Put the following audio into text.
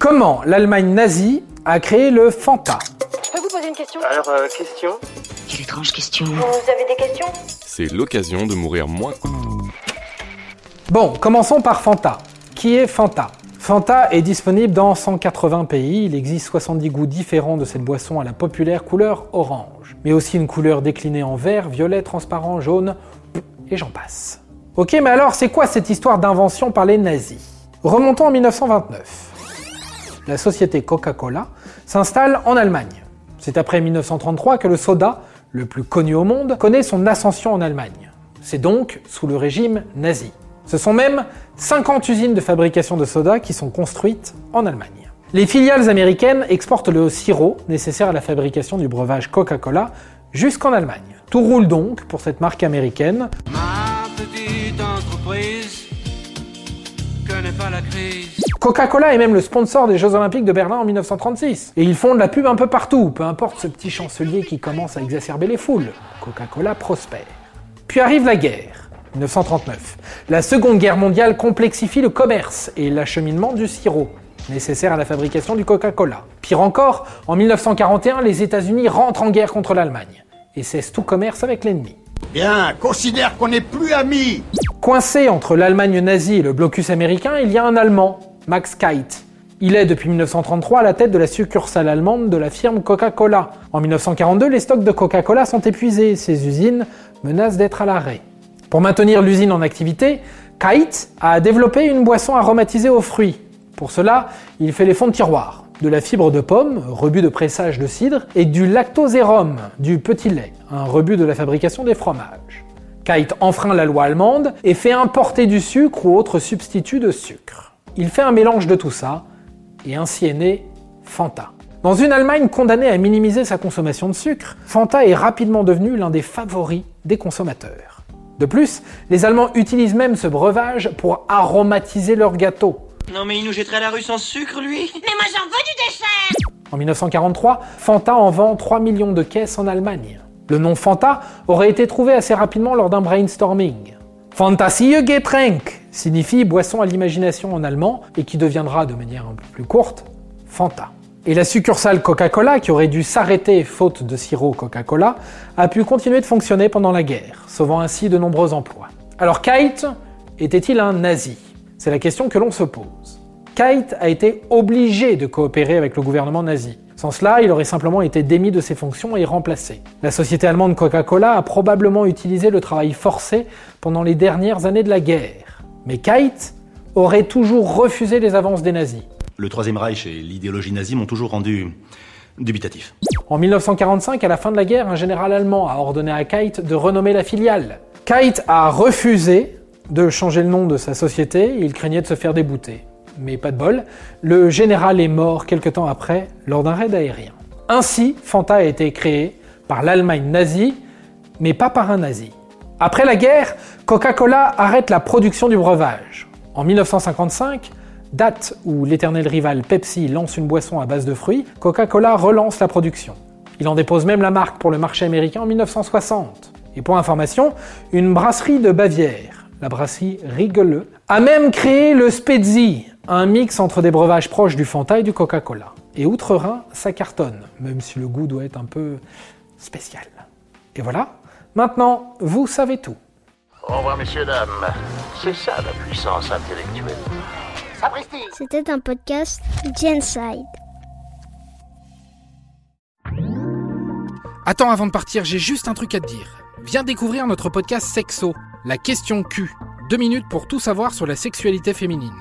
Comment l'Allemagne nazie a créé le Fanta Je peux vous poser une question Alors, euh, question Quelle étrange question. Vous avez des questions C'est l'occasion de mourir moins. Bon, commençons par Fanta. Qui est Fanta? Fanta est disponible dans 180 pays. Il existe 70 goûts différents de cette boisson à la populaire couleur orange, mais aussi une couleur déclinée en vert, violet, transparent, jaune, et j'en passe. Ok, mais alors c'est quoi cette histoire d'invention par les nazis? Remontons en 1929. La société Coca-Cola s'installe en Allemagne. C'est après 1933 que le soda, le plus connu au monde, connaît son ascension en Allemagne. C'est donc sous le régime nazi. Ce sont même 50 usines de fabrication de soda qui sont construites en Allemagne. Les filiales américaines exportent le sirop nécessaire à la fabrication du breuvage Coca-Cola jusqu'en Allemagne. Tout roule donc pour cette marque américaine. Ma petite entreprise connaît pas la crise. Coca-Cola est même le sponsor des Jeux Olympiques de Berlin en 1936. Et ils font de la pub un peu partout, peu importe ce petit chancelier qui commence à exacerber les foules. Coca-Cola prospère. Puis arrive la guerre. 1939. La Seconde Guerre mondiale complexifie le commerce et l'acheminement du sirop, nécessaire à la fabrication du Coca-Cola. Pire encore, en 1941, les États-Unis rentrent en guerre contre l'Allemagne et cessent tout commerce avec l'ennemi. Bien, considère qu'on n'est plus amis. Coincé entre l'Allemagne nazie et le blocus américain, il y a un Allemand, Max Kite. Il est depuis 1933 à la tête de la succursale allemande de la firme Coca-Cola. En 1942, les stocks de Coca-Cola sont épuisés, ses usines menacent d'être à l'arrêt. Pour maintenir l'usine en activité, Kite a développé une boisson aromatisée aux fruits. Pour cela, il fait les fonds de tiroir, de la fibre de pomme, rebut de pressage de cidre, et du lactosérum, du petit lait, un rebut de la fabrication des fromages. Kite enfreint la loi allemande et fait importer du sucre ou autre substitut de sucre. Il fait un mélange de tout ça, et ainsi est né Fanta. Dans une Allemagne condamnée à minimiser sa consommation de sucre, Fanta est rapidement devenu l'un des favoris des consommateurs. De plus, les Allemands utilisent même ce breuvage pour aromatiser leurs gâteaux. Non mais il nous jetterait à la rue sans sucre, lui Mais moi j'en veux du dessert En 1943, Fanta en vend 3 millions de caisses en Allemagne. Le nom Fanta aurait été trouvé assez rapidement lors d'un brainstorming. Fantasie Getränk signifie boisson à l'imagination en allemand et qui deviendra de manière un peu plus courte Fanta. Et la succursale Coca-Cola, qui aurait dû s'arrêter faute de sirop Coca-Cola, a pu continuer de fonctionner pendant la guerre, sauvant ainsi de nombreux emplois. Alors Kite était-il un nazi? C'est la question que l'on se pose. Kite a été obligé de coopérer avec le gouvernement nazi. Sans cela, il aurait simplement été démis de ses fonctions et remplacé. La société allemande Coca-Cola a probablement utilisé le travail forcé pendant les dernières années de la guerre. Mais Kite aurait toujours refusé les avances des nazis. Le Troisième Reich et l'idéologie nazie m'ont toujours rendu dubitatif. En 1945, à la fin de la guerre, un général allemand a ordonné à Kite de renommer la filiale. Kite a refusé de changer le nom de sa société, il craignait de se faire débouter. Mais pas de bol, le général est mort quelque temps après lors d'un raid aérien. Ainsi, Fanta a été créé par l'Allemagne nazie, mais pas par un nazi. Après la guerre, Coca-Cola arrête la production du breuvage. En 1955, date où l'éternel rival Pepsi lance une boisson à base de fruits, Coca-Cola relance la production. Il en dépose même la marque pour le marché américain en 1960. Et pour information, une brasserie de Bavière, la brasserie Riegele, a même créé le Spezi, un mix entre des breuvages proches du Fanta et du Coca-Cola. Et outre-Rhin, ça cartonne, même si le goût doit être un peu spécial. Et voilà, maintenant, vous savez tout. Au revoir, messieurs, dames. C'est ça la puissance intellectuelle. Sapristi C'était un podcast Genside. Attends, avant de partir, j'ai juste un truc à te dire. Viens découvrir notre podcast Sexo, la question Q. Deux minutes pour tout savoir sur la sexualité féminine.